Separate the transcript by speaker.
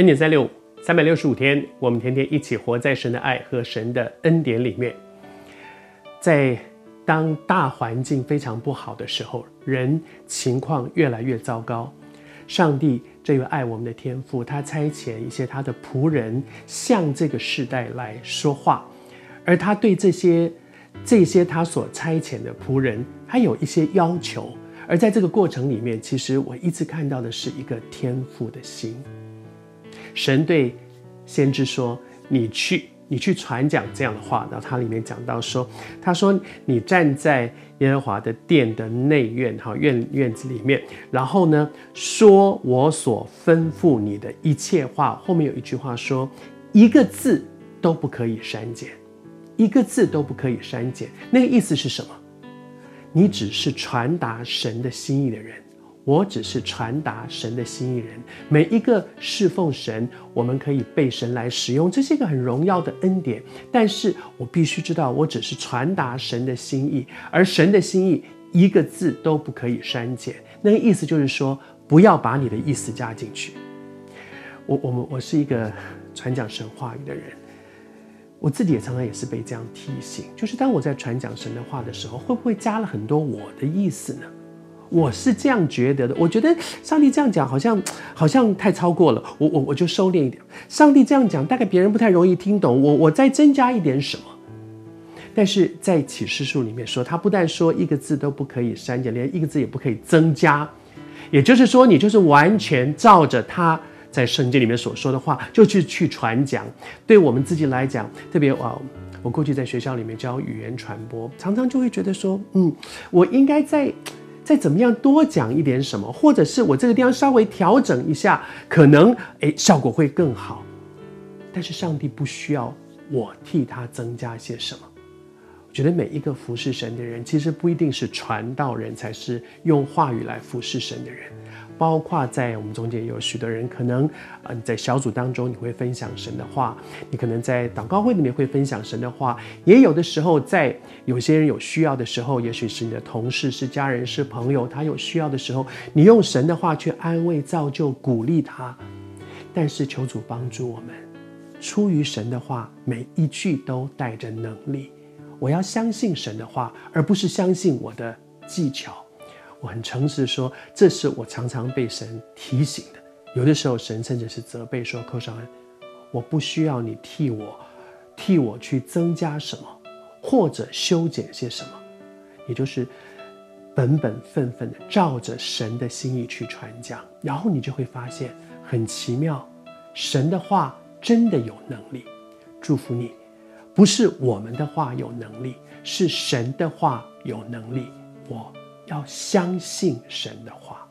Speaker 1: 恩典三六五，三百六十五天，我们天天一起活在神的爱和神的恩典里面。在当大环境非常不好的时候，人情况越来越糟糕，上帝这位爱我们的天父，他差遣一些他的仆人向这个世代来说话，而他对这些这些他所差遣的仆人，他有一些要求。而在这个过程里面，其实我一直看到的是一个天赋的心。神对先知说：“你去，你去传讲这样的话。”然后他里面讲到说：“他说你站在耶和华的殿的内院，哈院院子里面，然后呢，说我所吩咐你的一切话。后面有一句话说，一个字都不可以删减，一个字都不可以删减。那个意思是什么？你只是传达神的心意的人。”我只是传达神的心意人，每一个侍奉神，我们可以被神来使用，这是一个很荣耀的恩典。但是我必须知道，我只是传达神的心意，而神的心意一个字都不可以删减。那个意思就是说，不要把你的意思加进去。我我们我是一个传讲神话语的人，我自己也常常也是被这样提醒，就是当我在传讲神的话的时候，会不会加了很多我的意思呢？我是这样觉得的，我觉得上帝这样讲好像好像太超过了，我我我就收敛一点。上帝这样讲，大概别人不太容易听懂，我我再增加一点什么。但是在启示书里面说，他不但说一个字都不可以删减，连一个字也不可以增加，也就是说，你就是完全照着他在圣经里面所说的话，就去去传讲。对我们自己来讲，特别哇，我过去在学校里面教语言传播，常常就会觉得说，嗯，我应该在。再怎么样多讲一点什么，或者是我这个地方稍微调整一下，可能诶效果会更好。但是上帝不需要我替他增加些什么。我觉得每一个服侍神的人，其实不一定是传道人才是用话语来服侍神的人。包括在我们中间有许多人，可能嗯在小组当中你会分享神的话，你可能在祷告会里面会分享神的话，也有的时候在有些人有需要的时候，也许是你的同事、是家人、是朋友，他有需要的时候，你用神的话去安慰、造就、鼓励他。但是求主帮助我们，出于神的话，每一句都带着能力。我要相信神的话，而不是相信我的技巧。我很诚实说，这是我常常被神提醒的。有的时候，神甚至是责备说：“寇绍恩，我不需要你替我，替我去增加什么，或者修剪些什么，也就是本本分分的照着神的心意去传讲。然后你就会发现很奇妙，神的话真的有能力。祝福你，不是我们的话有能力，是神的话有能力。我。要相信神的话。